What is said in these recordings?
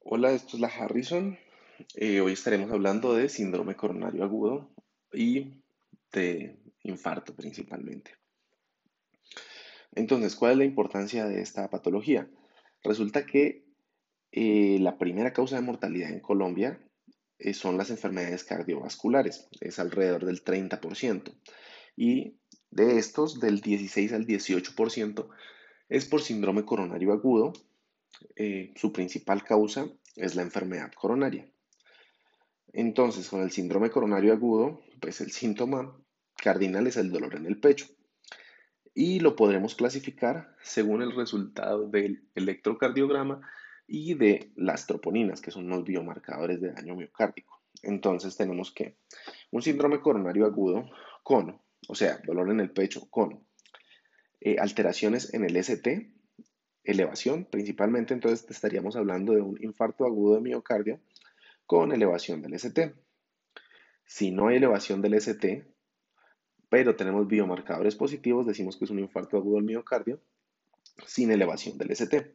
Hola, esto es la Harrison. Eh, hoy estaremos hablando de síndrome coronario agudo y de infarto principalmente. Entonces, ¿cuál es la importancia de esta patología? Resulta que eh, la primera causa de mortalidad en Colombia eh, son las enfermedades cardiovasculares, es alrededor del 30%. Y de estos, del 16 al 18% es por síndrome coronario agudo eh, su principal causa es la enfermedad coronaria. Entonces, con el síndrome coronario agudo, pues el síntoma cardinal es el dolor en el pecho. Y lo podremos clasificar según el resultado del electrocardiograma y de las troponinas, que son los biomarcadores de daño miocárdico. Entonces tenemos que un síndrome coronario agudo con, o sea, dolor en el pecho con eh, alteraciones en el ST, elevación principalmente, entonces estaríamos hablando de un infarto agudo de miocardio con elevación del ST. Si no hay elevación del ST, pero tenemos biomarcadores positivos, decimos que es un infarto agudo del miocardio sin elevación del ST.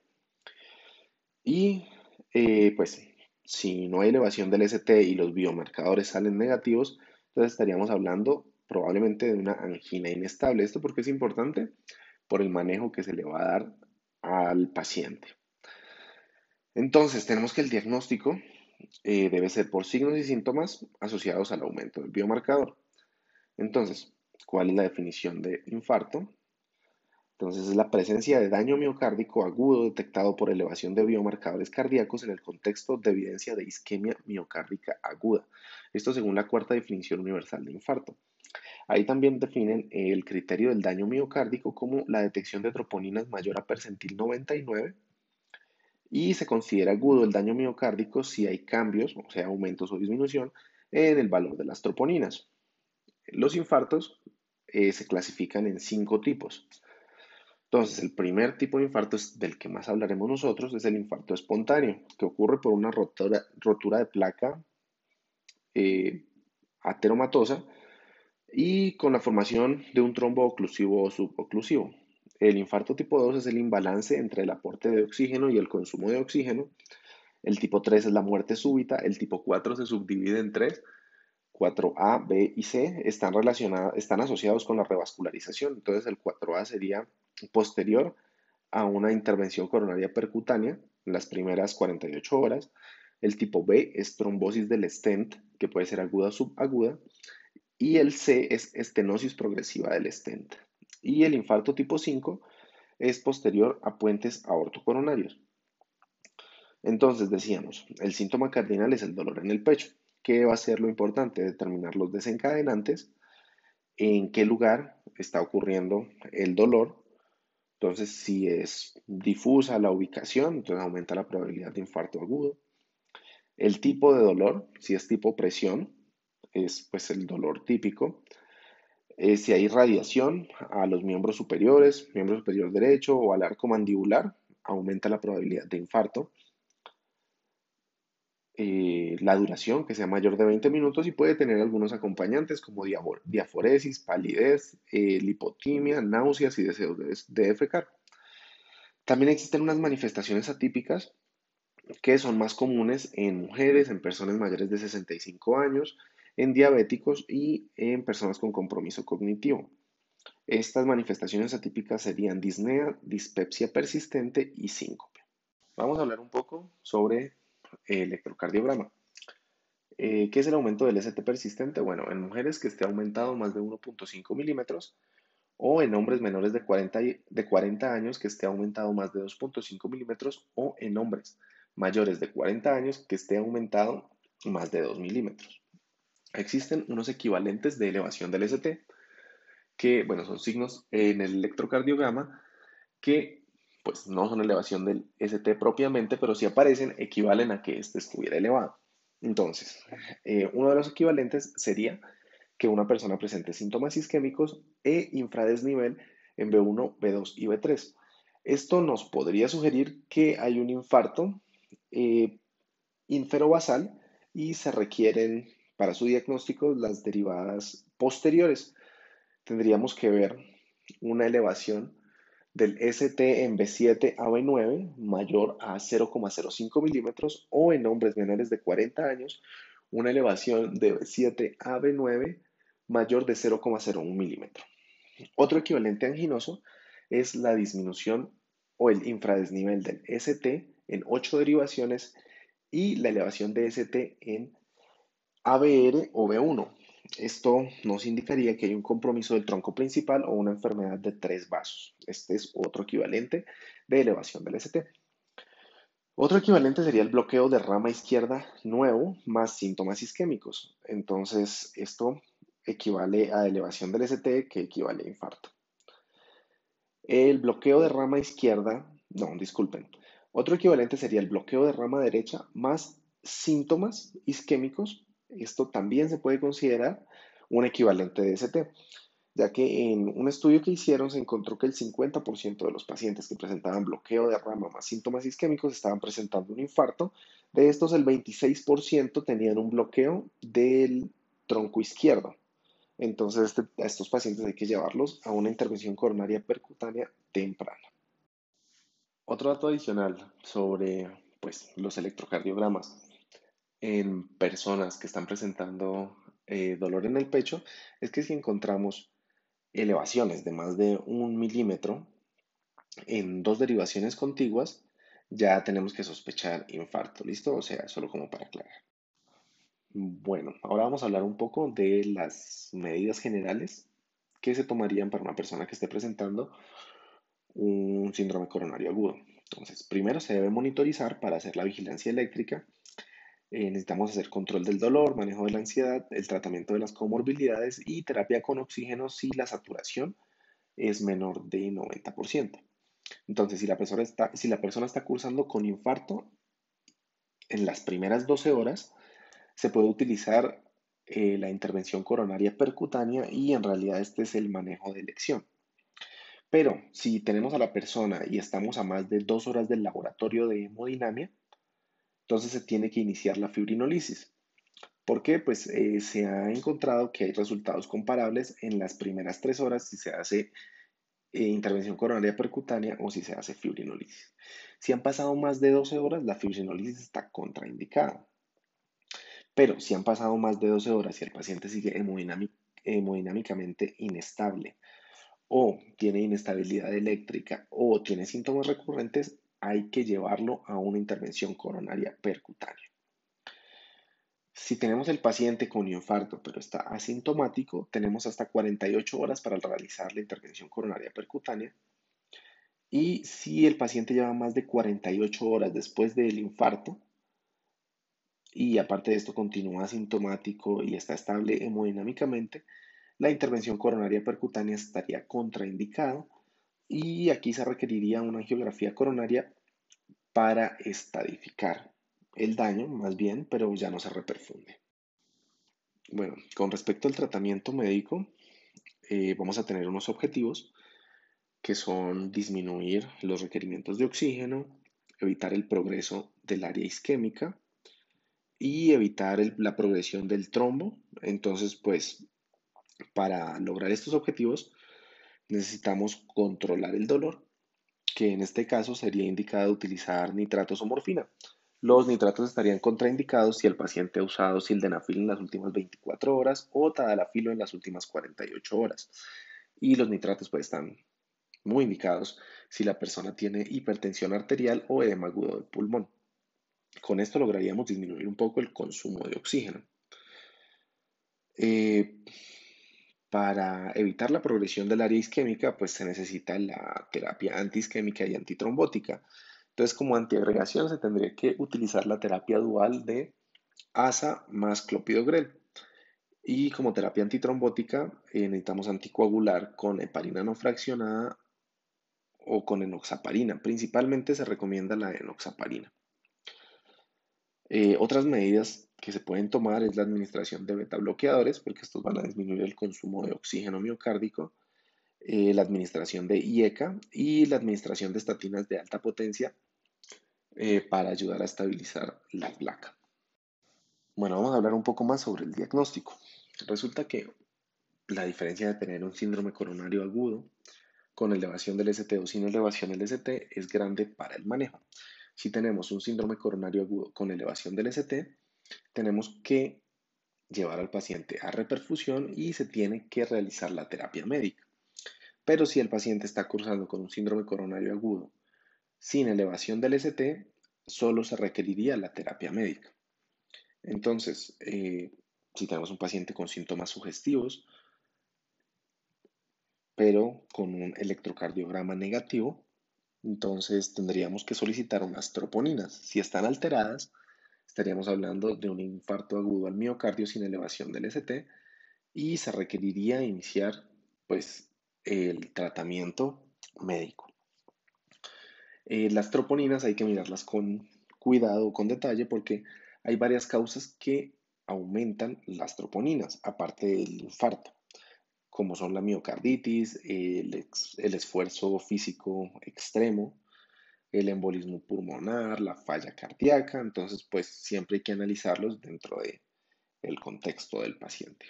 Y eh, pues si no hay elevación del ST y los biomarcadores salen negativos, entonces estaríamos hablando probablemente de una angina inestable. ¿Esto porque es importante? Por el manejo que se le va a dar al paciente. Entonces, tenemos que el diagnóstico eh, debe ser por signos y síntomas asociados al aumento del biomarcador. Entonces, ¿cuál es la definición de infarto? Entonces, es la presencia de daño miocárdico agudo detectado por elevación de biomarcadores cardíacos en el contexto de evidencia de isquemia miocárdica aguda. Esto según la cuarta definición universal de infarto. Ahí también definen el criterio del daño miocárdico como la detección de troponinas mayor a percentil 99 y se considera agudo el daño miocárdico si hay cambios, o sea, aumentos o disminución en el valor de las troponinas. Los infartos eh, se clasifican en cinco tipos. Entonces, el primer tipo de infarto es del que más hablaremos nosotros, es el infarto espontáneo, que ocurre por una rotura, rotura de placa eh, ateromatosa y con la formación de un trombo oclusivo o suboclusivo. El infarto tipo 2 es el imbalance entre el aporte de oxígeno y el consumo de oxígeno. El tipo 3 es la muerte súbita. El tipo 4 se subdivide en tres. 4A, B y C están, relacionados, están asociados con la revascularización. Entonces el 4A sería posterior a una intervención coronaria percutánea en las primeras 48 horas. El tipo B es trombosis del stent, que puede ser aguda o subaguda y el C es estenosis progresiva del stent. Y el infarto tipo 5 es posterior a puentes aortocoronarios. Entonces decíamos, el síntoma cardinal es el dolor en el pecho. ¿Qué va a ser lo importante? Determinar los desencadenantes, en qué lugar está ocurriendo el dolor. Entonces, si es difusa la ubicación, entonces aumenta la probabilidad de infarto agudo. El tipo de dolor, si es tipo presión, es pues el dolor típico. Eh, si hay radiación a los miembros superiores, miembro superior derecho o al arco mandibular, aumenta la probabilidad de infarto. Eh, la duración, que sea mayor de 20 minutos y puede tener algunos acompañantes como diaforesis, palidez, eh, lipotimia, náuseas y deseos de, de defecar. También existen unas manifestaciones atípicas que son más comunes en mujeres, en personas mayores de 65 años, en diabéticos y en personas con compromiso cognitivo. Estas manifestaciones atípicas serían disnea, dispepsia persistente y síncope. Vamos a hablar un poco sobre el electrocardiograma. Eh, ¿Qué es el aumento del ST persistente? Bueno, en mujeres que esté aumentado más de 1.5 milímetros o en hombres menores de 40, de 40 años que esté aumentado más de 2.5 milímetros o en hombres mayores de 40 años que esté aumentado más de 2 milímetros. Existen unos equivalentes de elevación del ST, que, bueno, son signos en el electrocardiograma que, pues, no son elevación del ST propiamente, pero si aparecen, equivalen a que éste estuviera elevado. Entonces, eh, uno de los equivalentes sería que una persona presente síntomas isquémicos e infradesnivel en B1, B2 y B3. Esto nos podría sugerir que hay un infarto eh, inferobasal y se requieren para su diagnóstico las derivadas posteriores. Tendríamos que ver una elevación del ST en B7 a B9 mayor a 0,05 milímetros o en hombres menores de 40 años una elevación de B7 a B9 mayor de 0,01 milímetro. Otro equivalente anginoso es la disminución o el infradesnivel del ST en 8 derivaciones y la elevación de ST en ABR o B1. Esto nos indicaría que hay un compromiso del tronco principal o una enfermedad de tres vasos. Este es otro equivalente de elevación del ST. Otro equivalente sería el bloqueo de rama izquierda nuevo más síntomas isquémicos. Entonces, esto equivale a elevación del ST que equivale a infarto. El bloqueo de rama izquierda, no, disculpen. Otro equivalente sería el bloqueo de rama derecha más síntomas isquémicos. Esto también se puede considerar un equivalente de ST, ya que en un estudio que hicieron se encontró que el 50% de los pacientes que presentaban bloqueo de rama más síntomas isquémicos estaban presentando un infarto. De estos, el 26% tenían un bloqueo del tronco izquierdo. Entonces, este, a estos pacientes hay que llevarlos a una intervención coronaria percutánea temprana. Otro dato adicional sobre pues, los electrocardiogramas en personas que están presentando eh, dolor en el pecho es que si encontramos elevaciones de más de un milímetro en dos derivaciones contiguas, ya tenemos que sospechar infarto, ¿listo? O sea, solo como para aclarar. Bueno, ahora vamos a hablar un poco de las medidas generales que se tomarían para una persona que esté presentando un síndrome coronario agudo. Entonces, primero se debe monitorizar para hacer la vigilancia eléctrica. Eh, necesitamos hacer control del dolor, manejo de la ansiedad, el tratamiento de las comorbilidades y terapia con oxígeno si la saturación es menor de 90%. Entonces, si la persona está, si la persona está cursando con infarto en las primeras 12 horas, se puede utilizar eh, la intervención coronaria percutánea y en realidad este es el manejo de elección. Pero si tenemos a la persona y estamos a más de dos horas del laboratorio de hemodinamia, entonces se tiene que iniciar la fibrinolisis. ¿Por qué? Pues eh, se ha encontrado que hay resultados comparables en las primeras tres horas si se hace eh, intervención coronaria percutánea o si se hace fibrinolisis. Si han pasado más de 12 horas, la fibrinolisis está contraindicada. Pero si han pasado más de 12 horas y el paciente sigue hemodinámicamente inestable o tiene inestabilidad eléctrica o tiene síntomas recurrentes, hay que llevarlo a una intervención coronaria percutánea. Si tenemos el paciente con infarto pero está asintomático, tenemos hasta 48 horas para realizar la intervención coronaria percutánea. Y si el paciente lleva más de 48 horas después del infarto, y aparte de esto continúa asintomático y está estable hemodinámicamente, la intervención coronaria percutánea estaría contraindicada y aquí se requeriría una angiografía coronaria para estadificar el daño, más bien, pero ya no se reperfunde. Bueno, con respecto al tratamiento médico, eh, vamos a tener unos objetivos que son disminuir los requerimientos de oxígeno, evitar el progreso del área isquémica, y evitar la progresión del trombo. Entonces, pues, para lograr estos objetivos necesitamos controlar el dolor, que en este caso sería indicado utilizar nitratos o morfina. Los nitratos estarían contraindicados si el paciente ha usado sildenafil en las últimas 24 horas o tadalafilo en las últimas 48 horas. Y los nitratos pues están muy indicados si la persona tiene hipertensión arterial o edema agudo del pulmón. Con esto lograríamos disminuir un poco el consumo de oxígeno. Eh, para evitar la progresión del área isquémica, pues se necesita la terapia antiisquémica y antitrombótica. Entonces, como antiagregación se tendría que utilizar la terapia dual de ASA más clopidogrel. Y como terapia antitrombótica eh, necesitamos anticoagular con heparina no fraccionada o con enoxaparina. Principalmente se recomienda la enoxaparina. Eh, otras medidas que se pueden tomar es la administración de beta bloqueadores, porque estos van a disminuir el consumo de oxígeno miocárdico, eh, la administración de IECA y la administración de estatinas de alta potencia eh, para ayudar a estabilizar la placa. Bueno, vamos a hablar un poco más sobre el diagnóstico. Resulta que la diferencia de tener un síndrome coronario agudo con elevación del ST o sin elevación del ST es grande para el manejo. Si tenemos un síndrome coronario agudo con elevación del ST, tenemos que llevar al paciente a reperfusión y se tiene que realizar la terapia médica. Pero si el paciente está cursando con un síndrome coronario agudo sin elevación del ST, solo se requeriría la terapia médica. Entonces, eh, si tenemos un paciente con síntomas sugestivos, pero con un electrocardiograma negativo, entonces tendríamos que solicitar unas troponinas. Si están alteradas, estaríamos hablando de un infarto agudo al miocardio sin elevación del ST y se requeriría iniciar pues el tratamiento médico. Eh, las troponinas hay que mirarlas con cuidado, con detalle, porque hay varias causas que aumentan las troponinas, aparte del infarto, como son la miocarditis, el, el esfuerzo físico extremo, el embolismo pulmonar, la falla cardíaca, entonces pues siempre hay que analizarlos dentro de el contexto del paciente.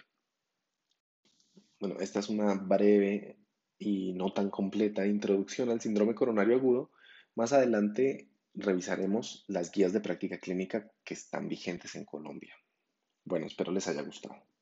Bueno, esta es una breve y no tan completa introducción al síndrome coronario agudo. Más adelante revisaremos las guías de práctica clínica que están vigentes en Colombia. Bueno, espero les haya gustado.